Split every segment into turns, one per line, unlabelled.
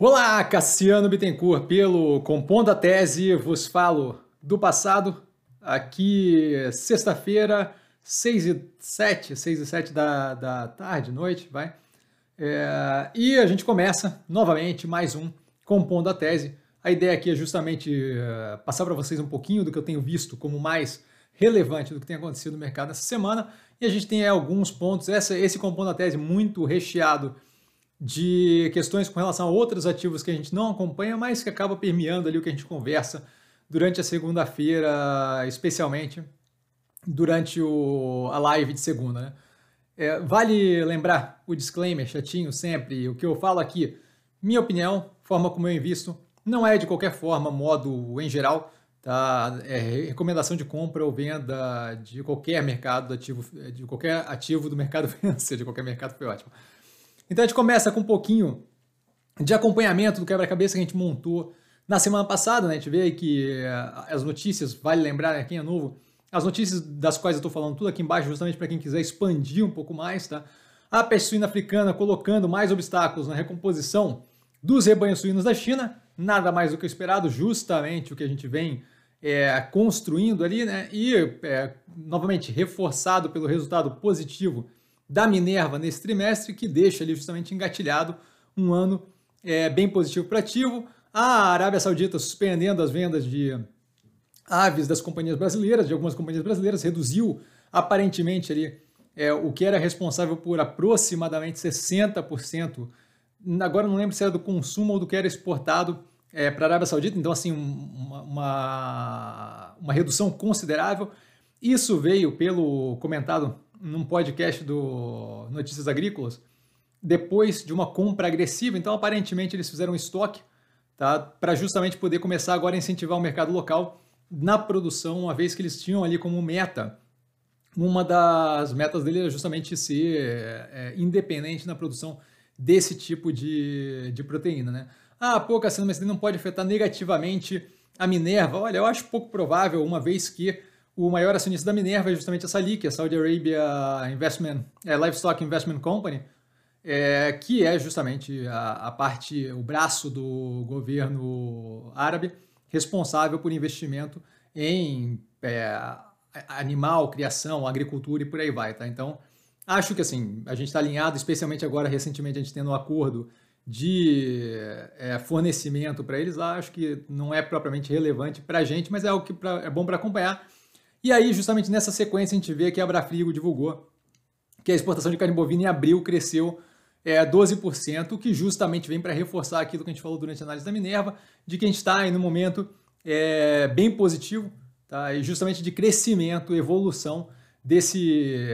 Olá, Cassiano Bittencourt, pelo Compondo a Tese, vos falo do passado, aqui sexta-feira, 6 e 7, 6 e 7 da, da tarde, noite, vai. É, e a gente começa novamente mais um Compondo a Tese. A ideia aqui é justamente uh, passar para vocês um pouquinho do que eu tenho visto como mais relevante do que tem acontecido no mercado essa semana. E a gente tem alguns pontos, essa, esse Compondo a Tese muito recheado de questões com relação a outros ativos que a gente não acompanha, mas que acaba permeando ali o que a gente conversa durante a segunda-feira, especialmente durante o, a live de segunda. Né? É, vale lembrar o disclaimer chatinho sempre, o que eu falo aqui, minha opinião, forma como eu invisto, não é de qualquer forma, modo em geral, tá? É recomendação de compra ou venda de qualquer mercado ativo, de qualquer ativo do mercado financeiro, de qualquer mercado foi ótimo. Então a gente começa com um pouquinho de acompanhamento do quebra-cabeça que a gente montou na semana passada, né? A gente vê que eh, as notícias, vale lembrar, né, quem é novo, as notícias das quais eu estou falando tudo aqui embaixo, justamente para quem quiser expandir um pouco mais, tá? A peste suína africana colocando mais obstáculos na recomposição dos rebanhos suínos da China, nada mais do que esperado, justamente o que a gente vem é, construindo ali, né? E, é, novamente, reforçado pelo resultado positivo da Minerva nesse trimestre, que deixa ali justamente engatilhado um ano é, bem positivo para ativo. A Arábia Saudita suspendendo as vendas de aves das companhias brasileiras, de algumas companhias brasileiras, reduziu aparentemente ali é, o que era responsável por aproximadamente 60%. Agora não lembro se era do consumo ou do que era exportado é, para a Arábia Saudita, então assim, uma, uma, uma redução considerável. Isso veio pelo comentado num podcast do Notícias Agrícolas, depois de uma compra agressiva. Então, aparentemente, eles fizeram um estoque tá, para justamente poder começar agora a incentivar o mercado local na produção, uma vez que eles tinham ali como meta. Uma das metas dele era justamente ser é, independente na produção desse tipo de, de proteína. Né? Ah, pô, Cassino, mas ele não pode afetar negativamente a Minerva. Olha, eu acho pouco provável, uma vez que o maior acionista da Minerva é justamente a SALIC, a Saudi Arabia Investment, é, Livestock Investment Company, é, que é justamente a, a, parte, o braço do governo árabe responsável por investimento em é, animal, criação, agricultura e por aí vai, tá? Então, acho que assim, a gente está alinhado, especialmente agora, recentemente, a gente tendo um acordo de é, fornecimento para eles lá, acho que não é propriamente relevante para a gente, mas é algo que pra, é bom para acompanhar e aí, justamente nessa sequência, a gente vê que a Abrafrigo divulgou que a exportação de carne bovina em abril cresceu é, 12%, o que justamente vem para reforçar aquilo que a gente falou durante a análise da Minerva, de que a gente está aí no momento é, bem positivo, tá? e justamente de crescimento, evolução desse,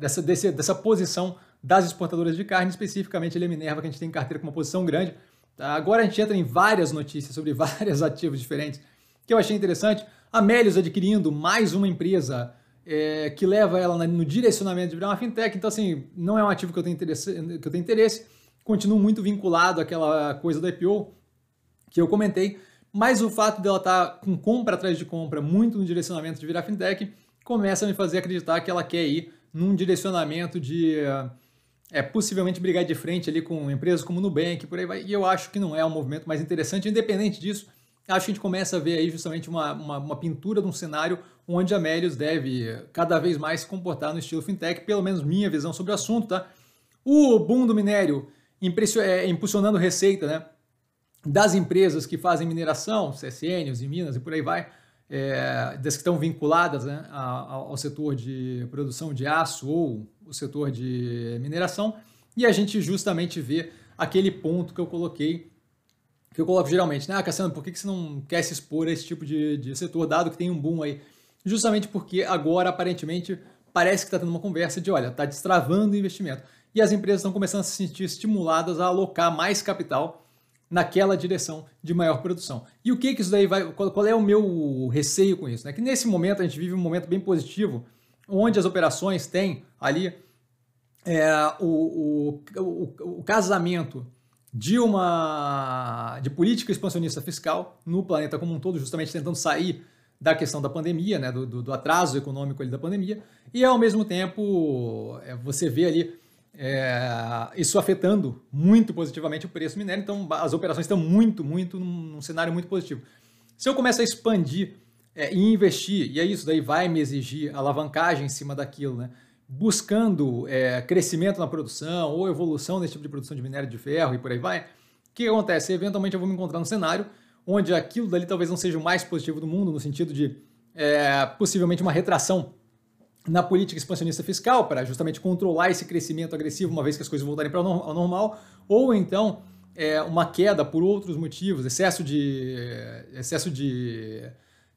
dessa, desse, dessa posição das exportadoras de carne, especificamente a Minerva, que a gente tem em carteira com uma posição grande. Tá? Agora a gente entra em várias notícias sobre vários ativos diferentes, que eu achei interessante. A Melius adquirindo mais uma empresa é, que leva ela no direcionamento de virar uma fintech. Então, assim, não é um ativo que eu tenho interesse. Que eu tenho interesse. Continuo muito vinculado àquela coisa do IPO que eu comentei. Mas o fato dela estar tá com compra atrás de compra, muito no direcionamento de virar fintech, começa a me fazer acreditar que ela quer ir num direcionamento de é, possivelmente brigar de frente ali com empresas como Nubank, por aí vai. E eu acho que não é um movimento mais interessante, independente disso acho que a gente começa a ver aí justamente uma, uma, uma pintura de um cenário onde a Melius deve cada vez mais se comportar no estilo fintech, pelo menos minha visão sobre o assunto, tá? O boom do minério é, impulsionando receita, né? Das empresas que fazem mineração, CSN, e Minas e por aí vai, é, das que estão vinculadas né, ao, ao setor de produção de aço ou o setor de mineração, e a gente justamente vê aquele ponto que eu coloquei que eu coloco geralmente, né? Ah, Cassiano, por que você não quer se expor a esse tipo de, de setor, dado que tem um boom aí? Justamente porque agora, aparentemente, parece que está tendo uma conversa de, olha, está destravando o investimento. E as empresas estão começando a se sentir estimuladas a alocar mais capital naquela direção de maior produção. E o que que isso daí vai... Qual, qual é o meu receio com isso? Né? Que nesse momento a gente vive um momento bem positivo, onde as operações têm ali é, o, o, o, o casamento de uma de política expansionista fiscal no planeta como um todo, justamente tentando sair da questão da pandemia, né, do, do atraso econômico ali da pandemia, e ao mesmo tempo é, você vê ali é, isso afetando muito positivamente o preço do minério. Então, as operações estão muito, muito num, num cenário muito positivo. Se eu começar a expandir é, e investir, e é isso daí vai me exigir alavancagem em cima daquilo, né? Buscando é, crescimento na produção ou evolução nesse tipo de produção de minério de ferro e por aí vai, o que acontece? Eventualmente eu vou me encontrar num cenário onde aquilo dali talvez não seja o mais positivo do mundo, no sentido de é, possivelmente uma retração na política expansionista fiscal para justamente controlar esse crescimento agressivo uma vez que as coisas voltarem para o normal, ou então é, uma queda por outros motivos, excesso de, excesso de,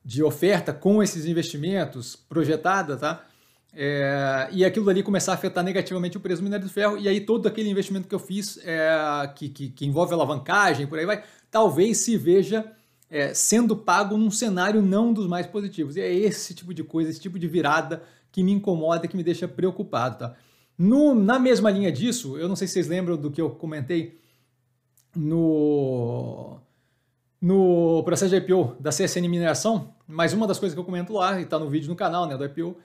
de oferta com esses investimentos projetada, tá? É, e aquilo ali começar a afetar negativamente o preço do minério de ferro, e aí todo aquele investimento que eu fiz, é, que, que, que, envolve alavancagem, por aí vai, talvez se veja é, sendo pago num cenário não dos mais positivos. E é esse tipo de coisa, esse tipo de virada que me incomoda, que me deixa preocupado. Tá? No, na mesma linha disso, eu não sei se vocês lembram do que eu comentei no, no processo de IPO da CSN Mineração, mas uma das coisas que eu comento lá, e está no vídeo no canal né, do IPO,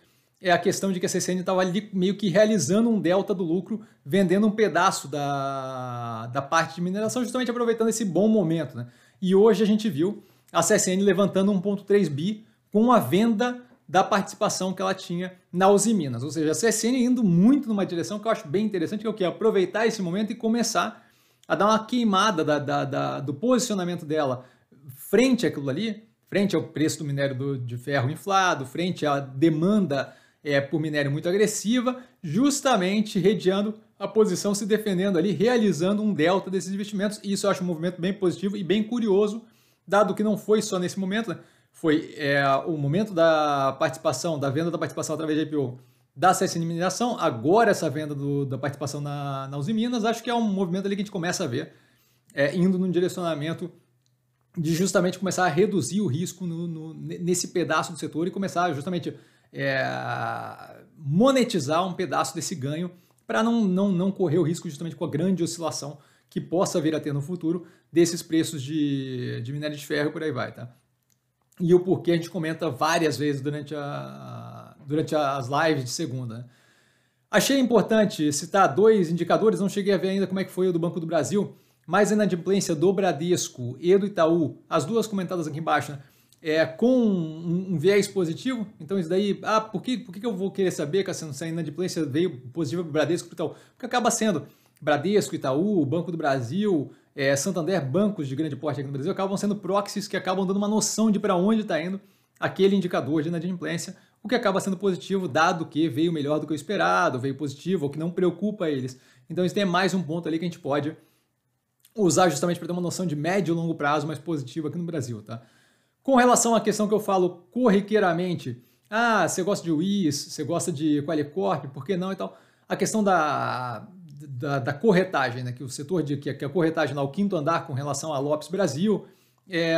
é a questão de que a CCN estava meio que realizando um delta do lucro, vendendo um pedaço da, da parte de mineração, justamente aproveitando esse bom momento. Né? E hoje a gente viu a CSN levantando 1,3 bi com a venda da participação que ela tinha na Uzi Minas. Ou seja, a CSN indo muito numa direção que eu acho bem interessante, que é o que? Aproveitar esse momento e começar a dar uma queimada da, da, da, do posicionamento dela frente àquilo ali, frente ao preço do minério do, de ferro inflado, frente à demanda é, por minério muito agressiva, justamente redeando a posição, se defendendo ali, realizando um delta desses investimentos. E isso eu acho um movimento bem positivo e bem curioso, dado que não foi só nesse momento, né? foi é, o momento da participação, da venda da participação através de IPO da CSN Mineração, agora essa venda do, da participação na, na Uzi Minas, acho que é um movimento ali que a gente começa a ver, é, indo num direcionamento de justamente começar a reduzir o risco no, no, nesse pedaço do setor e começar justamente é, monetizar um pedaço desse ganho para não, não, não correr o risco justamente com a grande oscilação que possa vir a ter no futuro desses preços de, de minério de ferro e por aí vai, tá? E o porquê a gente comenta várias vezes durante, a, durante as lives de segunda. Né? Achei importante citar dois indicadores, não cheguei a ver ainda como é que foi o do Banco do Brasil, mas a inadimplência do Bradesco e do Itaú, as duas comentadas aqui embaixo, né? É, com um, um, viés positivo. Então, isso daí, ah, por que, por que eu vou querer saber que a inadimplência veio positiva para o Bradesco e Itaú? Porque acaba sendo Bradesco, Itaú, Banco do Brasil, é, Santander, bancos de grande porte aqui no Brasil, acabam sendo proxies que acabam dando uma noção de para onde está indo aquele indicador de inadimplência, o que acaba sendo positivo, dado que veio melhor do que o esperado, veio positivo, ou que não preocupa eles. Então, isso tem mais um ponto ali que a gente pode usar justamente para ter uma noção de médio e longo prazo mais positiva aqui no Brasil, tá? Com relação à questão que eu falo corriqueiramente, ah, você gosta de WIS, você gosta de Qualicorp, por que não e tal? A questão da, da, da corretagem, né? que o setor de que, a corretagem lá, o quinto andar com relação a Lopes Brasil, é,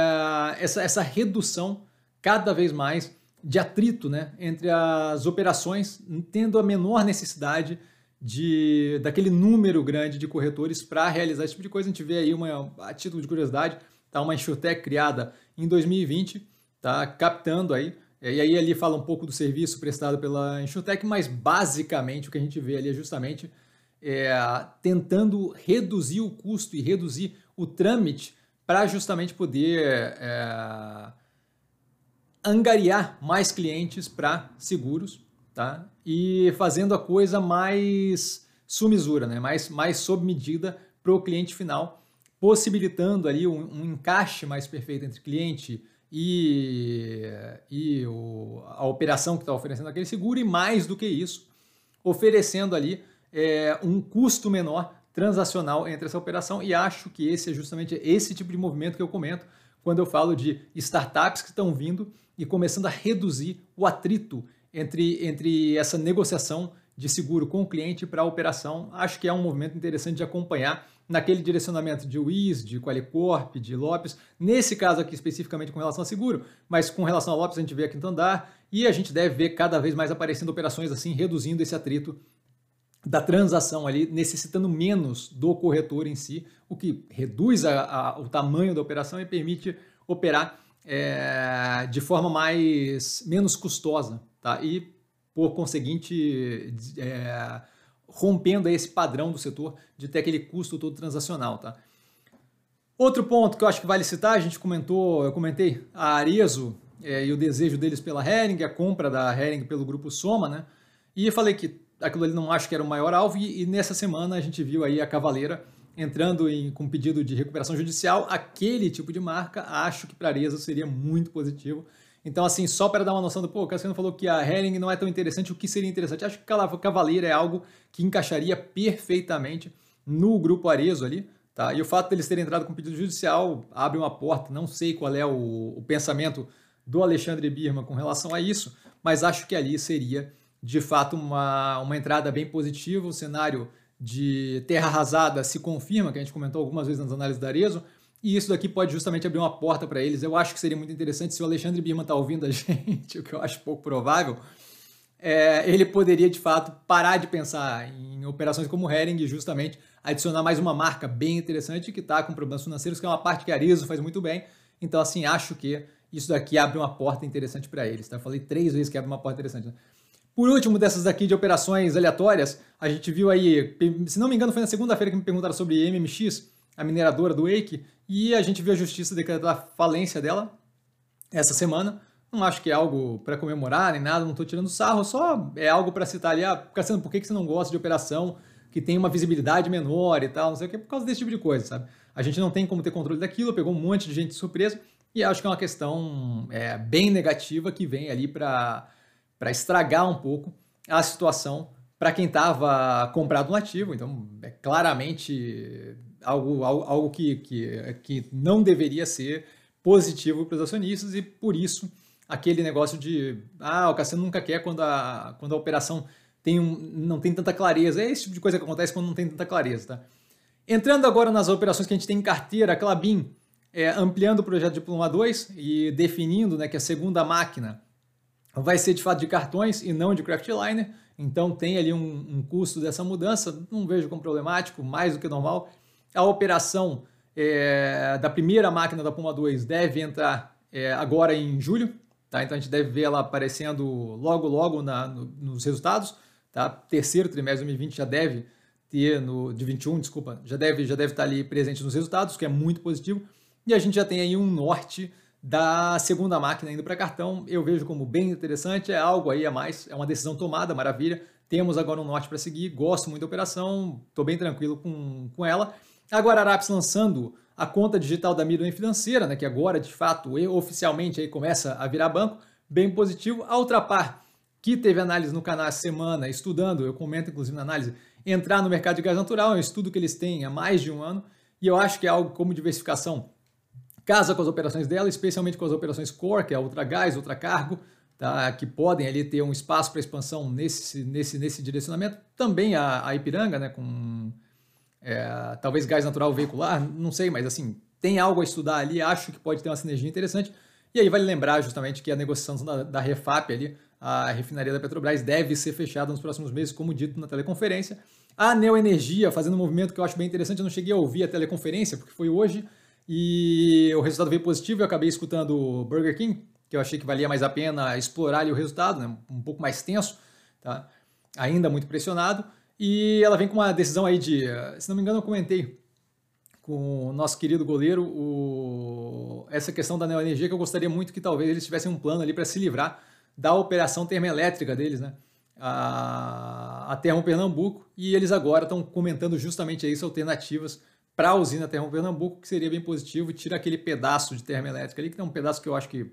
essa, essa redução cada vez mais de atrito né, entre as operações, tendo a menor necessidade de daquele número grande de corretores para realizar esse tipo de coisa. A gente vê aí, uma, a título de curiosidade, tá, uma insurtech criada em 2020, tá captando aí. E aí ali fala um pouco do serviço prestado pela Insurtech, mas basicamente o que a gente vê ali é justamente é, tentando reduzir o custo e reduzir o trâmite para justamente poder é, angariar mais clientes para seguros, tá? E fazendo a coisa mais sumisura, né? mais, mais sob medida para o cliente final possibilitando ali um, um encaixe mais perfeito entre cliente e, e o, a operação que está oferecendo aquele seguro, e mais do que isso, oferecendo ali é, um custo menor transacional entre essa operação, e acho que esse é justamente esse tipo de movimento que eu comento quando eu falo de startups que estão vindo e começando a reduzir o atrito entre, entre essa negociação de seguro com o cliente para a operação. Acho que é um movimento interessante de acompanhar naquele direcionamento de WIS, de Qualicorp, de Lopes, nesse caso aqui especificamente com relação a seguro, mas com relação a Lopes a gente vê aqui no andar e a gente deve ver cada vez mais aparecendo operações assim, reduzindo esse atrito da transação ali, necessitando menos do corretor em si, o que reduz a, a, o tamanho da operação e permite operar é, de forma mais menos custosa, tá? E por conseguinte é, rompendo esse padrão do setor de ter aquele custo todo transacional, tá? Outro ponto que eu acho que vale citar, a gente comentou, eu comentei a Arezo é, e o desejo deles pela Hering, a compra da Hering pelo grupo Soma, né? E eu falei que aquilo ali não acho que era o maior alvo, e, e nessa semana a gente viu aí a Cavaleira entrando em, com pedido de recuperação judicial, aquele tipo de marca, acho que para a Arezzo seria muito positivo. Então, assim, só para dar uma noção do, pô, o Cassiano falou que a Hering não é tão interessante, o que seria interessante? Acho que a Cavaleira é algo que encaixaria perfeitamente no grupo Arezo ali, tá? E o fato deles terem entrado com pedido judicial abre uma porta, não sei qual é o, o pensamento do Alexandre Birman com relação a isso, mas acho que ali seria, de fato, uma, uma entrada bem positiva, o cenário de terra arrasada se confirma, que a gente comentou algumas vezes nas análises da Arezo, e isso daqui pode justamente abrir uma porta para eles. Eu acho que seria muito interessante se o Alexandre Birman está ouvindo a gente, o que eu acho pouco provável, é, ele poderia de fato parar de pensar em operações como Hering e justamente adicionar mais uma marca bem interessante que está com problemas financeiros, que é uma parte que a Arizo faz muito bem. Então, assim, acho que isso daqui abre uma porta interessante para eles. Tá? Eu falei três vezes que abre uma porta interessante. Né? Por último, dessas daqui de operações aleatórias, a gente viu aí, se não me engano, foi na segunda-feira que me perguntaram sobre MMX, a mineradora do Wake, e a gente viu a justiça decretar a falência dela essa semana. Não acho que é algo para comemorar nem nada, não estou tirando sarro, só é algo para citar ali, ah, Cassiano, por que, que você não gosta de operação que tem uma visibilidade menor e tal, não sei o que, por causa desse tipo de coisa, sabe? A gente não tem como ter controle daquilo, pegou um monte de gente surpresa, e acho que é uma questão é, bem negativa que vem ali para estragar um pouco a situação para quem estava comprado no ativo. Então, é claramente algo, algo, algo que, que, que não deveria ser positivo para os acionistas e por isso aquele negócio de ah, o Cassiano nunca quer quando a, quando a operação tem um, não tem tanta clareza. É esse tipo de coisa que acontece quando não tem tanta clareza. Tá? Entrando agora nas operações que a gente tem em carteira, a Clabin é, ampliando o projeto de Pluma 2 e definindo né, que a segunda máquina vai ser de fato de cartões e não de craftliner. Então tem ali um, um custo dessa mudança, não vejo como problemático, mais do que normal. A operação é, da primeira máquina da Puma 2 deve entrar é, agora em julho, tá? Então a gente deve ver ela aparecendo logo, logo na, no, nos resultados, tá? Terceiro trimestre de 2020 já deve ter no de 21, desculpa, já deve já deve estar ali presente nos resultados, que é muito positivo. E a gente já tem aí um norte da segunda máquina indo para cartão. Eu vejo como bem interessante, é algo aí a mais, é uma decisão tomada, maravilha. Temos agora um norte para seguir, gosto muito da operação, estou bem tranquilo com, com ela. A Araps lançando a conta digital da Midway Financeira, né, que agora de fato e oficialmente aí começa a virar banco, bem positivo. A Ultrapar, que teve análise no canal essa semana, estudando, eu comento inclusive na análise, entrar no mercado de gás natural, é um estudo que eles têm há mais de um ano, e eu acho que é algo como diversificação casa com as operações dela, especialmente com as operações core, que é a Ultra Gás, Ultra Cargo, tá, que podem ali ter um espaço para expansão nesse, nesse, nesse direcionamento. Também a, a Ipiranga, né, com é, talvez gás natural veicular, não sei, mas assim, tem algo a estudar ali, acho que pode ter uma sinergia interessante. E aí vale lembrar justamente que a negociação da, da Refap ali, a refinaria da Petrobras, deve ser fechada nos próximos meses, como dito na teleconferência. A Neoenergia fazendo um movimento que eu acho bem interessante, eu não cheguei a ouvir a teleconferência, porque foi hoje, e o resultado veio positivo, eu acabei escutando o Burger King, que eu achei que valia mais a pena explorar ali o resultado, né? um pouco mais tenso, tá? ainda muito pressionado. E ela vem com uma decisão aí de, se não me engano, eu comentei com o nosso querido goleiro o, essa questão da neoenergia, que eu gostaria muito que talvez eles tivessem um plano ali para se livrar da operação termoelétrica deles, né? A, a Termo Pernambuco, e eles agora estão comentando justamente isso, alternativas para a usina Termo Pernambuco, que seria bem positivo, tira aquele pedaço de termoelétrica ali, que é um pedaço que eu acho que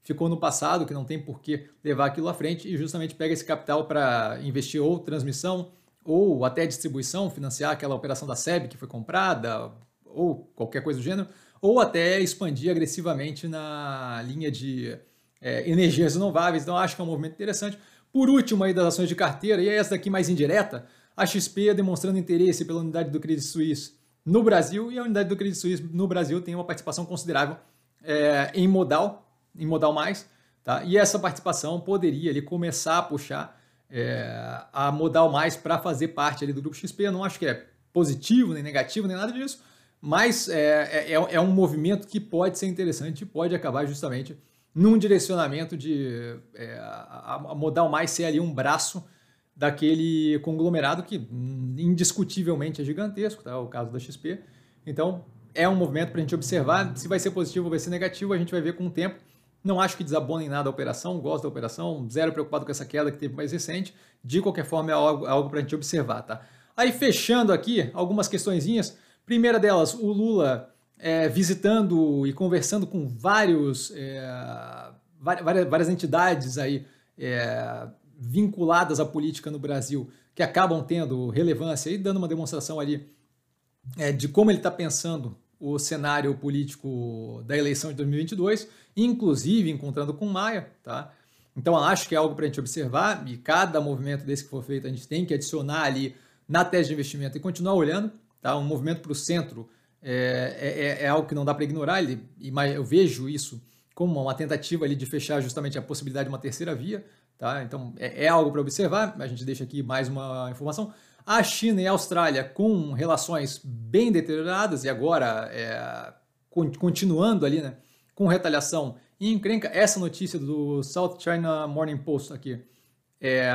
ficou no passado, que não tem por que levar aquilo à frente, e justamente pega esse capital para investir ou transmissão, ou até distribuição, financiar aquela operação da SEB que foi comprada, ou qualquer coisa do gênero, ou até expandir agressivamente na linha de é, energias renováveis. Então, acho que é um movimento interessante. Por último, aí das ações de carteira, e essa daqui mais indireta, a XP demonstrando interesse pela unidade do Credit Suisse no Brasil e a unidade do Credit Suisse no Brasil tem uma participação considerável é, em modal, em modal mais, tá? E essa participação poderia ali começar a puxar é, a modal mais para fazer parte ali do grupo XP. Eu não acho que é positivo nem negativo nem nada disso, mas é, é, é, é um movimento que pode ser interessante e pode acabar justamente num direcionamento de é, a, a modal mais ser ali um braço daquele conglomerado que hum, indiscutivelmente é gigantesco, tá? o caso da XP. Então, é um movimento para a gente observar. Se vai ser positivo ou vai ser negativo, a gente vai ver com o tempo. Não acho que desabone em nada a operação, gosto da operação, zero preocupado com essa queda que teve mais recente. De qualquer forma, é algo, é algo para a gente observar. Tá? Aí, fechando aqui, algumas questõezinhas. Primeira delas, o Lula é, visitando e conversando com vários, é, várias, várias entidades aí é, vinculadas à política no Brasil que acabam tendo relevância e dando uma demonstração ali é, de como ele está pensando o cenário político da eleição de 2022, inclusive encontrando com Maia, tá? Então acho que é algo para a gente observar e cada movimento desse que for feito a gente tem que adicionar ali na tese de investimento e continuar olhando, tá? Um movimento para o centro é, é, é, é, algo que não dá para ignorar, ele, eu vejo isso como uma tentativa ali de fechar justamente a possibilidade de uma terceira via, tá? Então é, é algo para observar. A gente deixa aqui mais uma informação. A China e a Austrália com relações bem deterioradas e agora é, continuando ali, né, com retaliação e encrenca. Essa notícia do South China Morning Post aqui é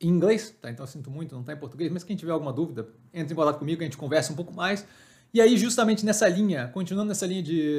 em inglês, tá? Então sinto muito, não está em português, mas quem tiver alguma dúvida, entre em contato comigo, a gente conversa um pouco mais. E aí, justamente nessa linha, continuando nessa linha de,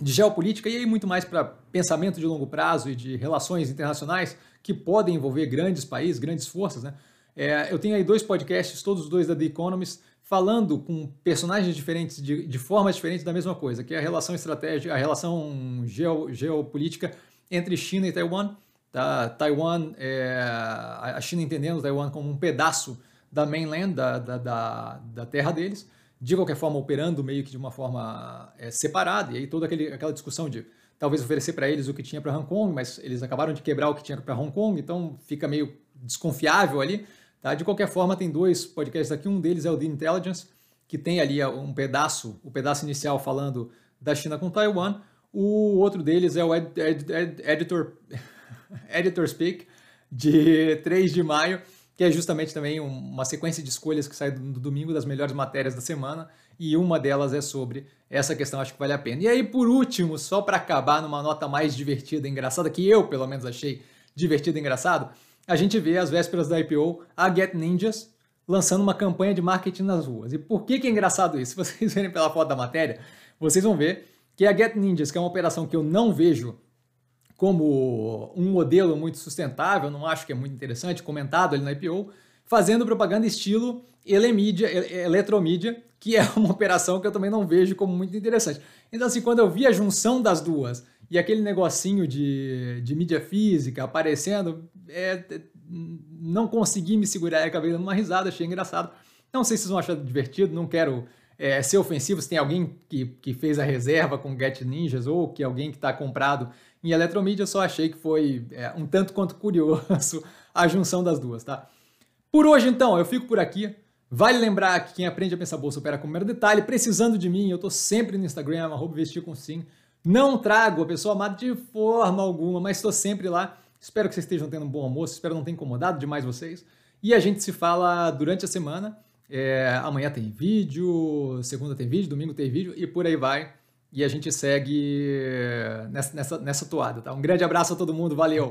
de geopolítica, e aí muito mais para pensamento de longo prazo e de relações internacionais que podem envolver grandes países, grandes forças, né? É, eu tenho aí dois podcasts, todos os dois da The Economist, falando com personagens diferentes, de, de formas diferentes da mesma coisa, que é a relação estratégica, a relação geo, geopolítica entre China e Taiwan. Tá? Taiwan, é, a China entendendo Taiwan como um pedaço da mainland, da, da, da, da terra deles, de qualquer forma operando meio que de uma forma é, separada, e aí toda aquele, aquela discussão de talvez oferecer para eles o que tinha para Hong Kong, mas eles acabaram de quebrar o que tinha para Hong Kong, então fica meio desconfiável ali. Tá? De qualquer forma, tem dois podcasts aqui. Um deles é o The Intelligence, que tem ali um pedaço, o pedaço inicial falando da China com Taiwan. O outro deles é o ed, ed, ed, Editor, Editor Speak, de 3 de maio, que é justamente também uma sequência de escolhas que sai no domingo das melhores matérias da semana, e uma delas é sobre essa questão, acho que vale a pena. E aí, por último, só para acabar numa nota mais divertida e engraçada, que eu pelo menos achei divertido e engraçado, a gente vê às vésperas da IPO a Get Ninjas lançando uma campanha de marketing nas ruas. E por que, que é engraçado isso? Se vocês verem pela foto da matéria, vocês vão ver que a Get Ninjas, que é uma operação que eu não vejo como um modelo muito sustentável, não acho que é muito interessante, comentado ali na IPO, fazendo propaganda estilo Elemídia, Eletromídia, que é uma operação que eu também não vejo como muito interessante. Então, assim, quando eu vi a junção das duas e aquele negocinho de, de mídia física aparecendo, é, não consegui me segurar, acabei dando uma risada, achei engraçado. Não sei se vocês vão achar divertido, não quero é, ser ofensivo se tem alguém que, que fez a reserva com Get Ninjas ou que alguém que está comprado em eletromídia, só achei que foi é, um tanto quanto curioso a junção das duas, tá? Por hoje, então, eu fico por aqui. Vale lembrar que quem aprende a pensar bolsa opera com o mero detalhe. Precisando de mim, eu estou sempre no Instagram, arroba vestir com sim. Não trago a pessoa amada de forma alguma, mas estou sempre lá. Espero que vocês estejam tendo um bom almoço, espero não ter incomodado demais vocês. E a gente se fala durante a semana. É, amanhã tem vídeo, segunda tem vídeo, domingo tem vídeo e por aí vai. E a gente segue nessa, nessa, nessa toada, tá? Um grande abraço a todo mundo, valeu!